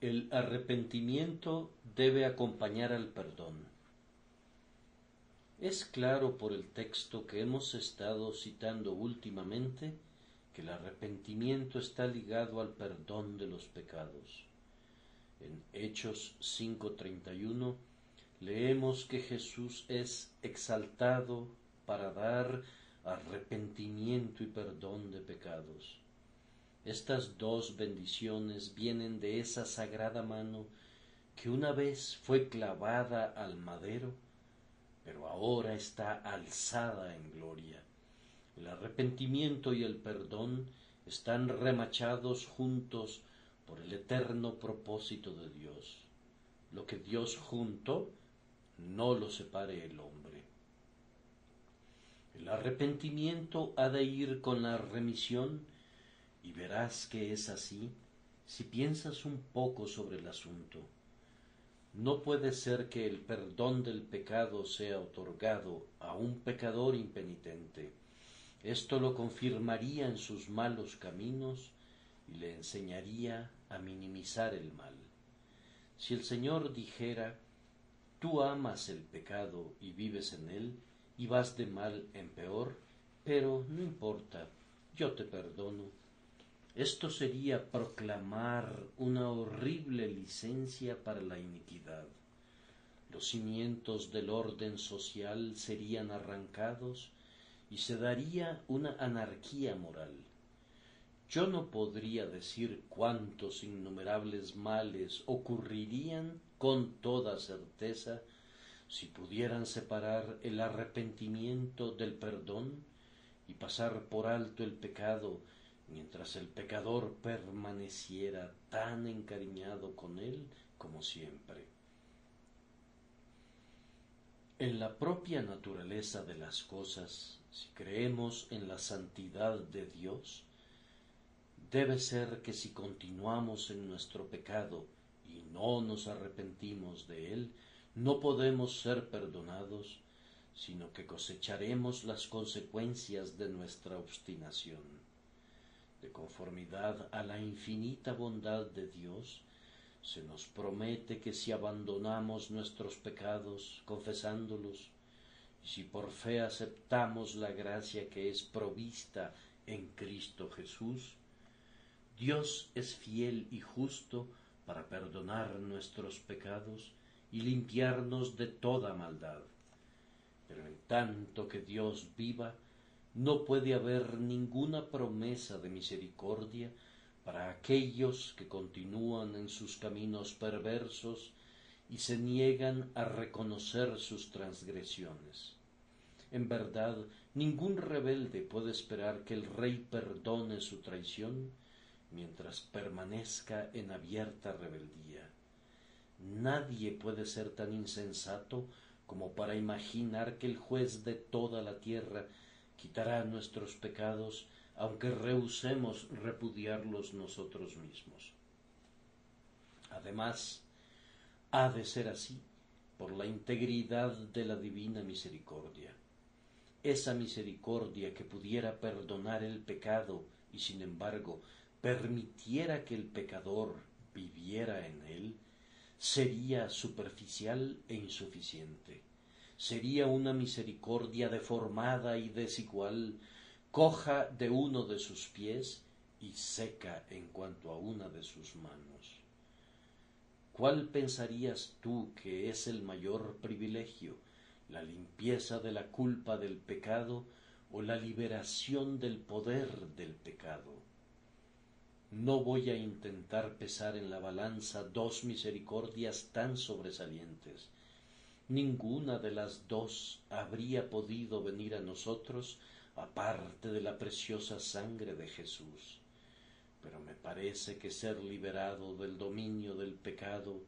El arrepentimiento debe acompañar al perdón. Es claro por el texto que hemos estado citando últimamente que el arrepentimiento está ligado al perdón de los pecados. En Hechos 5:31 leemos que Jesús es exaltado para dar arrepentimiento y perdón de pecados. Estas dos bendiciones vienen de esa sagrada mano que una vez fue clavada al madero, pero ahora está alzada en gloria. El arrepentimiento y el perdón están remachados juntos por el eterno propósito de Dios. Lo que Dios juntó, no lo separe el hombre. El arrepentimiento ha de ir con la remisión y verás que es así si piensas un poco sobre el asunto. No puede ser que el perdón del pecado sea otorgado a un pecador impenitente. Esto lo confirmaría en sus malos caminos y le enseñaría a minimizar el mal. Si el Señor dijera Tú amas el pecado y vives en él, y vas de mal en peor, pero no importa, yo te perdono, esto sería proclamar una horrible licencia para la iniquidad. Los cimientos del orden social serían arrancados y se daría una anarquía moral. Yo no podría decir cuántos innumerables males ocurrirían con toda certeza si pudieran separar el arrepentimiento del perdón y pasar por alto el pecado mientras el pecador permaneciera tan encariñado con él como siempre. En la propia naturaleza de las cosas, si creemos en la santidad de Dios, debe ser que si continuamos en nuestro pecado y no nos arrepentimos de él, no podemos ser perdonados, sino que cosecharemos las consecuencias de nuestra obstinación de conformidad a la infinita bondad de Dios, se nos promete que si abandonamos nuestros pecados, confesándolos, y si por fe aceptamos la gracia que es provista en Cristo Jesús, Dios es fiel y justo para perdonar nuestros pecados y limpiarnos de toda maldad. Pero en tanto que Dios viva, no puede haber ninguna promesa de misericordia para aquellos que continúan en sus caminos perversos y se niegan a reconocer sus transgresiones. En verdad, ningún rebelde puede esperar que el rey perdone su traición mientras permanezca en abierta rebeldía. Nadie puede ser tan insensato como para imaginar que el juez de toda la tierra quitará nuestros pecados, aunque rehusemos repudiarlos nosotros mismos. Además, ha de ser así por la integridad de la divina misericordia. Esa misericordia que pudiera perdonar el pecado y sin embargo permitiera que el pecador viviera en él, sería superficial e insuficiente sería una misericordia deformada y desigual, coja de uno de sus pies y seca en cuanto a una de sus manos. ¿Cuál pensarías tú que es el mayor privilegio, la limpieza de la culpa del pecado o la liberación del poder del pecado? No voy a intentar pesar en la balanza dos misericordias tan sobresalientes, ninguna de las dos habría podido venir a nosotros aparte de la preciosa sangre de Jesús. Pero me parece que ser liberado del dominio del pecado,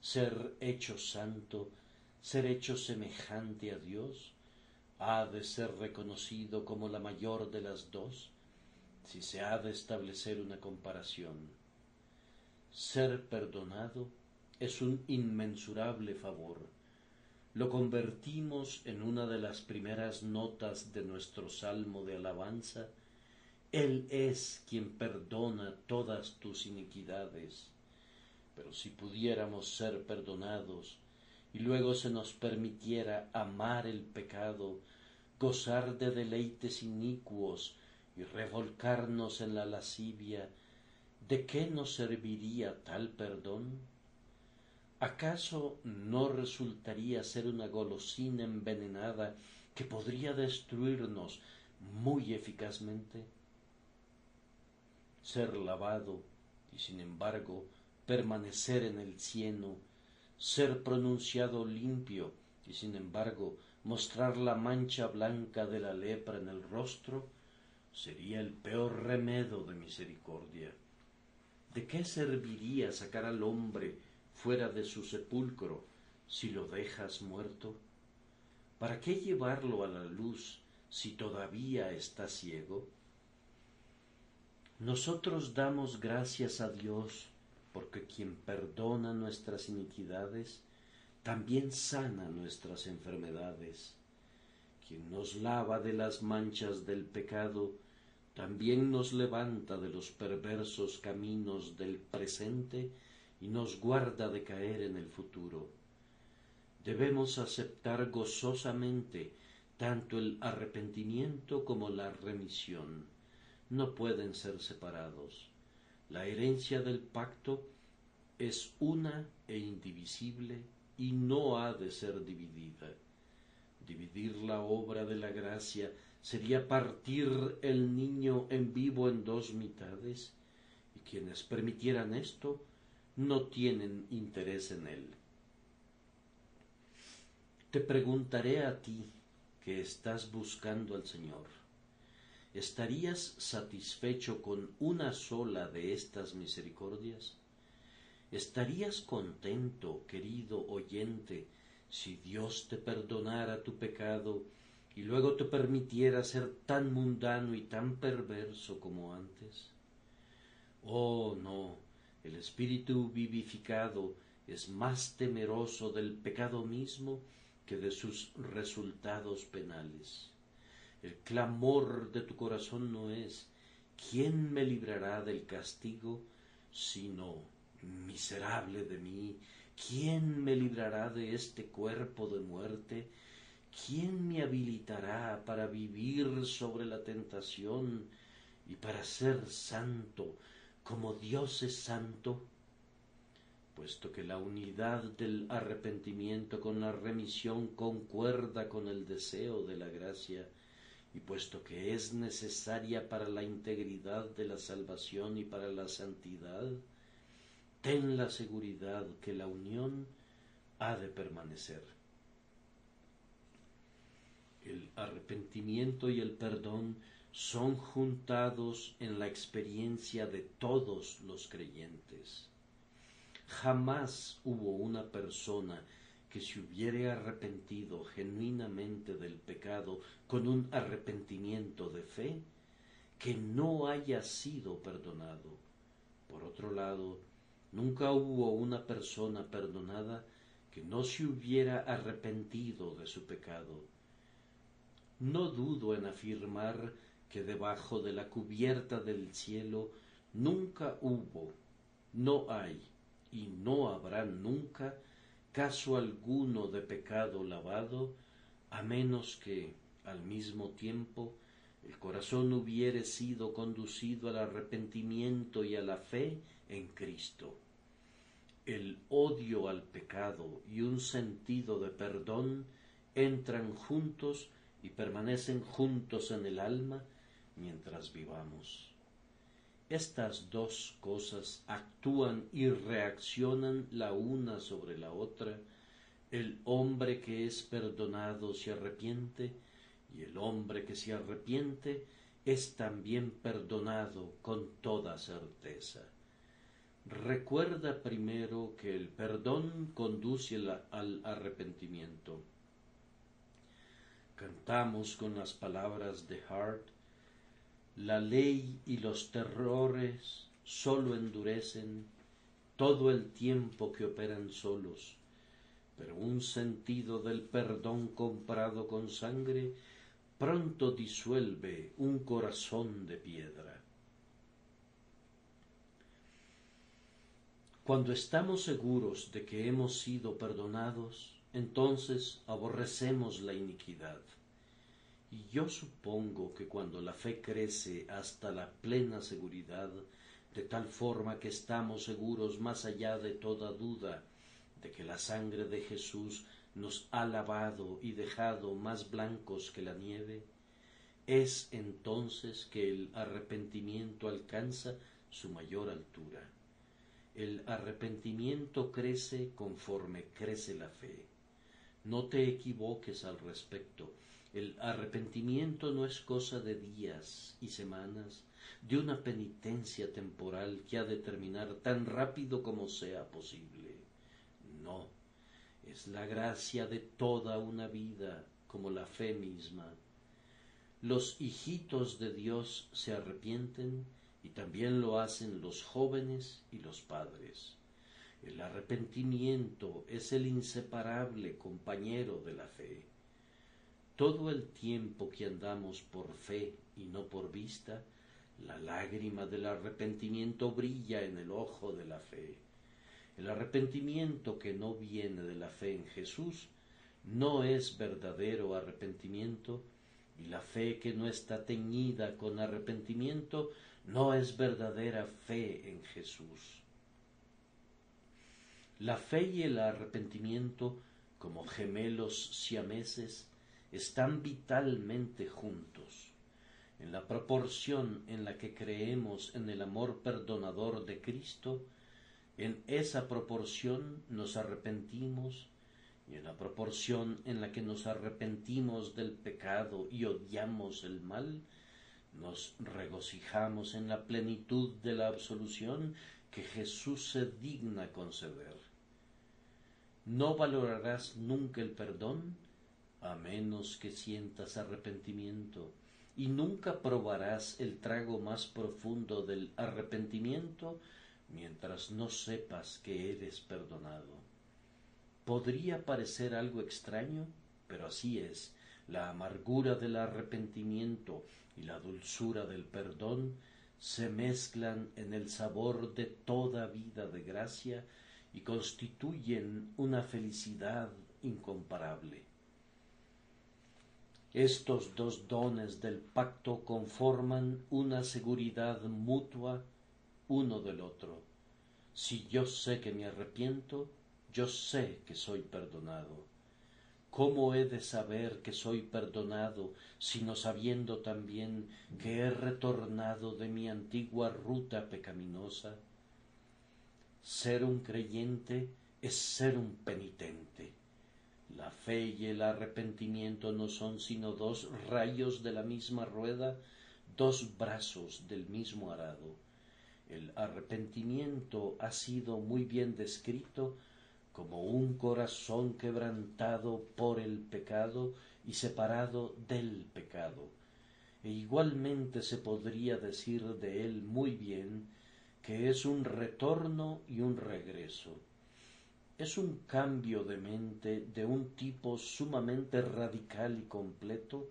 ser hecho santo, ser hecho semejante a Dios, ha de ser reconocido como la mayor de las dos, si se ha de establecer una comparación. Ser perdonado es un inmensurable favor, lo convertimos en una de las primeras notas de nuestro salmo de alabanza. Él es quien perdona todas tus iniquidades. Pero si pudiéramos ser perdonados y luego se nos permitiera amar el pecado, gozar de deleites inicuos y revolcarnos en la lascivia, ¿de qué nos serviría tal perdón? ¿Acaso no resultaría ser una golosina envenenada que podría destruirnos muy eficazmente? Ser lavado y sin embargo permanecer en el cieno, ser pronunciado limpio y sin embargo mostrar la mancha blanca de la lepra en el rostro, sería el peor remedio de misericordia. ¿De qué serviría sacar al hombre fuera de su sepulcro si lo dejas muerto? ¿Para qué llevarlo a la luz si todavía está ciego? Nosotros damos gracias a Dios porque quien perdona nuestras iniquidades también sana nuestras enfermedades. Quien nos lava de las manchas del pecado, también nos levanta de los perversos caminos del presente y nos guarda de caer en el futuro. Debemos aceptar gozosamente tanto el arrepentimiento como la remisión. No pueden ser separados. La herencia del pacto es una e indivisible y no ha de ser dividida. Dividir la obra de la gracia sería partir el niño en vivo en dos mitades, y quienes permitieran esto no tienen interés en él. Te preguntaré a ti que estás buscando al Señor, ¿estarías satisfecho con una sola de estas misericordias? ¿Estarías contento, querido oyente, si Dios te perdonara tu pecado y luego te permitiera ser tan mundano y tan perverso como antes? Oh, no, el espíritu vivificado es más temeroso del pecado mismo que de sus resultados penales. El clamor de tu corazón no es ¿quién me librará del castigo? sino Miserable de mí, ¿quién me librará de este cuerpo de muerte? ¿Quién me habilitará para vivir sobre la tentación y para ser santo como Dios es santo? Puesto que la unidad del arrepentimiento con la remisión concuerda con el deseo de la gracia, y puesto que es necesaria para la integridad de la salvación y para la santidad, ten la seguridad que la unión ha de permanecer. El arrepentimiento y el perdón son juntados en la experiencia de todos los creyentes. Jamás hubo una persona que se hubiere arrepentido genuinamente del pecado con un arrepentimiento de fe que no haya sido perdonado. Por otro lado, Nunca hubo una persona perdonada que no se hubiera arrepentido de su pecado. No dudo en afirmar que debajo de la cubierta del cielo nunca hubo, no hay y no habrá nunca caso alguno de pecado lavado, a menos que, al mismo tiempo, el corazón hubiere sido conducido al arrepentimiento y a la fe en Cristo. El odio al pecado y un sentido de perdón entran juntos y permanecen juntos en el alma mientras vivamos. Estas dos cosas actúan y reaccionan la una sobre la otra. El hombre que es perdonado se arrepiente y el hombre que se arrepiente es también perdonado con toda certeza. Recuerda primero que el perdón conduce al arrepentimiento. Cantamos con las palabras de Hart, la ley y los terrores sólo endurecen todo el tiempo que operan solos, pero un sentido del perdón comprado con sangre pronto disuelve un corazón de piedra. Cuando estamos seguros de que hemos sido perdonados, entonces aborrecemos la iniquidad. Y yo supongo que cuando la fe crece hasta la plena seguridad, de tal forma que estamos seguros más allá de toda duda de que la sangre de Jesús nos ha lavado y dejado más blancos que la nieve, es entonces que el arrepentimiento alcanza su mayor altura. El arrepentimiento crece conforme crece la fe. No te equivoques al respecto. El arrepentimiento no es cosa de días y semanas, de una penitencia temporal que ha de terminar tan rápido como sea posible. No, es la gracia de toda una vida como la fe misma. Los hijitos de Dios se arrepienten y también lo hacen los jóvenes y los padres. El arrepentimiento es el inseparable compañero de la fe. Todo el tiempo que andamos por fe y no por vista, la lágrima del arrepentimiento brilla en el ojo de la fe. El arrepentimiento que no viene de la fe en Jesús no es verdadero arrepentimiento y la fe que no está teñida con arrepentimiento no es verdadera fe en Jesús. La fe y el arrepentimiento, como gemelos siameses, están vitalmente juntos. En la proporción en la que creemos en el amor perdonador de Cristo, en esa proporción nos arrepentimos y en la proporción en la que nos arrepentimos del pecado y odiamos el mal, nos regocijamos en la plenitud de la absolución que Jesús se digna conceder. No valorarás nunca el perdón a menos que sientas arrepentimiento, y nunca probarás el trago más profundo del arrepentimiento mientras no sepas que eres perdonado. Podría parecer algo extraño, pero así es. La amargura del arrepentimiento y la dulzura del perdón se mezclan en el sabor de toda vida de gracia y constituyen una felicidad incomparable. Estos dos dones del pacto conforman una seguridad mutua uno del otro. Si yo sé que me arrepiento, yo sé que soy perdonado. ¿Cómo he de saber que soy perdonado, sino sabiendo también que he retornado de mi antigua ruta pecaminosa? Ser un creyente es ser un penitente. La fe y el arrepentimiento no son sino dos rayos de la misma rueda, dos brazos del mismo arado. El arrepentimiento ha sido muy bien descrito como un corazón quebrantado por el pecado y separado del pecado. E igualmente se podría decir de él muy bien que es un retorno y un regreso. Es un cambio de mente de un tipo sumamente radical y completo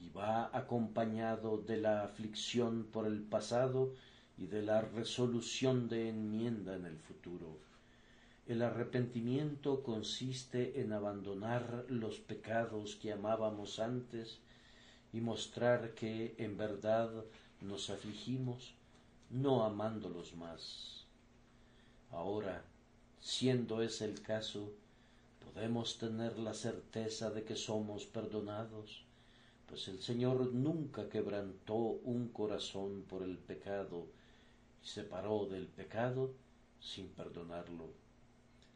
y va acompañado de la aflicción por el pasado y de la resolución de enmienda en el futuro. El arrepentimiento consiste en abandonar los pecados que amábamos antes y mostrar que en verdad nos afligimos no amándolos más. Ahora, siendo ese el caso, podemos tener la certeza de que somos perdonados, pues el Señor nunca quebrantó un corazón por el pecado y separó del pecado sin perdonarlo.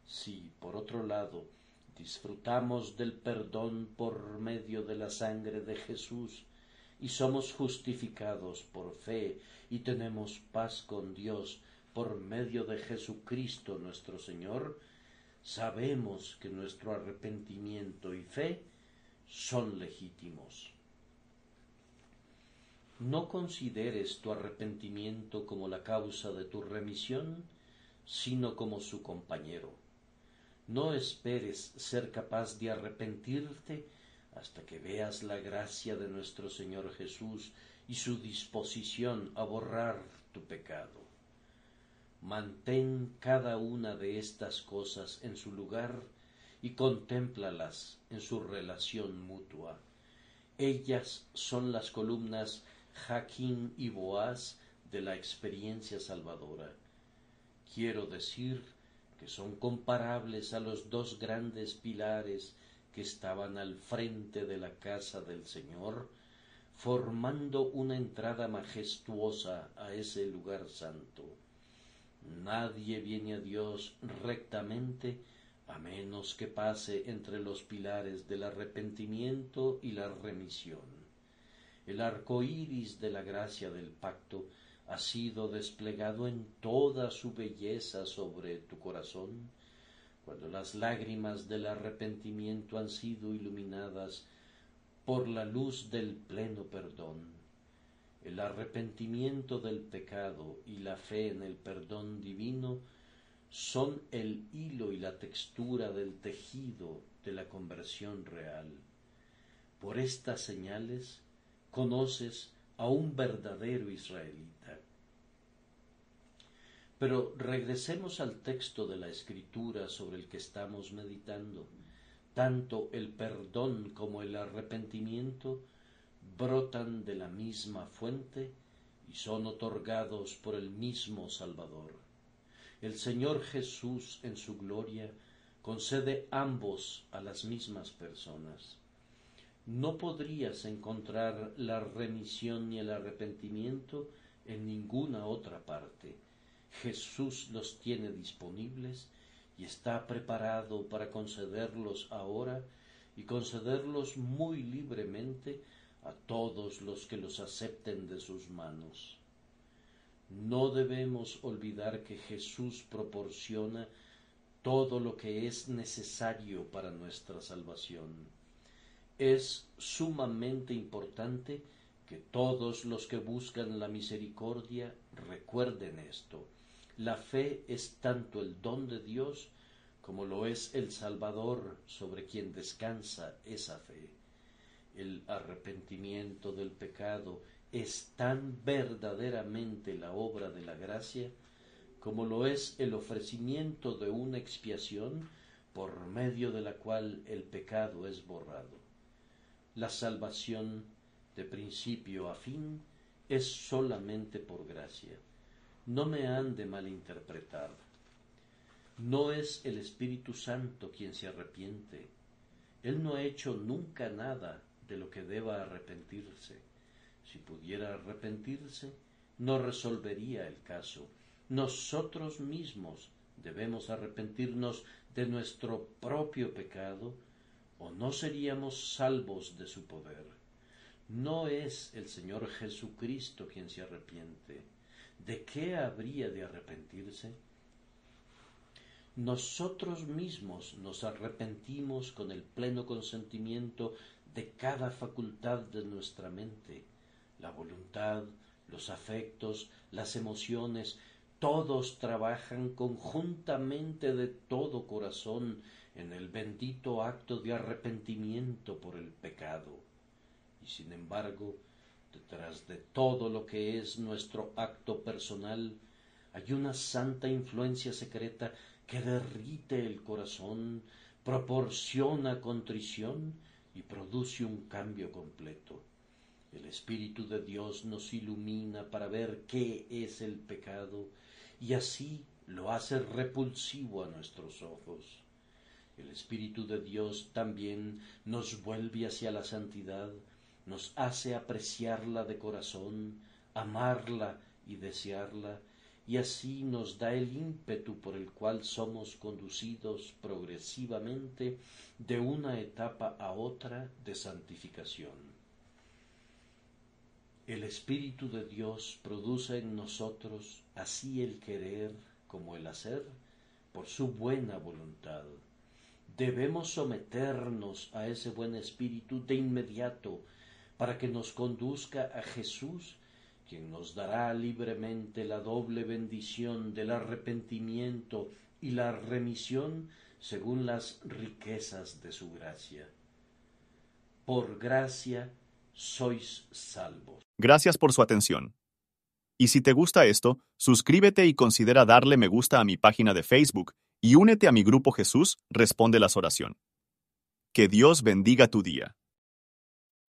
Si, por otro lado, disfrutamos del perdón por medio de la sangre de Jesús y somos justificados por fe y tenemos paz con Dios por medio de Jesucristo nuestro Señor, sabemos que nuestro arrepentimiento y fe son legítimos. No consideres tu arrepentimiento como la causa de tu remisión, sino como su compañero no esperes ser capaz de arrepentirte hasta que veas la gracia de nuestro Señor Jesús y su disposición a borrar tu pecado. Mantén cada una de estas cosas en su lugar y contémplalas en su relación mutua. Ellas son las columnas Jaquín y Boaz de la experiencia salvadora. Quiero decir que son comparables a los dos grandes pilares que estaban al frente de la casa del Señor, formando una entrada majestuosa a ese lugar santo. Nadie viene a Dios rectamente a menos que pase entre los pilares del arrepentimiento y la remisión. El arco iris de la gracia del pacto ha sido desplegado en toda su belleza sobre tu corazón, cuando las lágrimas del arrepentimiento han sido iluminadas por la luz del pleno perdón. El arrepentimiento del pecado y la fe en el perdón divino son el hilo y la textura del tejido de la conversión real. Por estas señales conoces a un verdadero israelita. Pero regresemos al texto de la escritura sobre el que estamos meditando. Tanto el perdón como el arrepentimiento brotan de la misma fuente y son otorgados por el mismo Salvador. El Señor Jesús en su gloria concede ambos a las mismas personas. No podrías encontrar la remisión ni el arrepentimiento en ninguna otra parte. Jesús los tiene disponibles y está preparado para concederlos ahora y concederlos muy libremente a todos los que los acepten de sus manos. No debemos olvidar que Jesús proporciona todo lo que es necesario para nuestra salvación. Es sumamente importante que todos los que buscan la misericordia recuerden esto. La fe es tanto el don de Dios como lo es el Salvador sobre quien descansa esa fe. El arrepentimiento del pecado es tan verdaderamente la obra de la gracia como lo es el ofrecimiento de una expiación por medio de la cual el pecado es borrado. La salvación de principio a fin es solamente por gracia. No me han de malinterpretar. No es el Espíritu Santo quien se arrepiente. Él no ha hecho nunca nada de lo que deba arrepentirse si pudiera arrepentirse, no resolvería el caso. Nosotros mismos debemos arrepentirnos de nuestro propio pecado o no seríamos salvos de su poder. No es el Señor Jesucristo quien se arrepiente. ¿De qué habría de arrepentirse? Nosotros mismos nos arrepentimos con el pleno consentimiento de cada facultad de nuestra mente la voluntad, los afectos, las emociones, todos trabajan conjuntamente de todo corazón en el bendito acto de arrepentimiento por el pecado. Y sin embargo, detrás de todo lo que es nuestro acto personal, hay una santa influencia secreta que derrite el corazón, proporciona contrición y produce un cambio completo. El Espíritu de Dios nos ilumina para ver qué es el pecado y así lo hace repulsivo a nuestros ojos. El Espíritu de Dios también nos vuelve hacia la santidad, nos hace apreciarla de corazón, amarla y desearla, y así nos da el ímpetu por el cual somos conducidos progresivamente de una etapa a otra de santificación. El Espíritu de Dios produce en nosotros así el querer como el hacer por su buena voluntad. Debemos someternos a ese buen Espíritu de inmediato para que nos conduzca a Jesús, quien nos dará libremente la doble bendición del arrepentimiento y la remisión según las riquezas de su gracia. Por gracia sois salvos. Gracias por su atención. Y si te gusta esto, suscríbete y considera darle me gusta a mi página de Facebook y únete a mi grupo Jesús Responde las Oración. Que Dios bendiga tu día.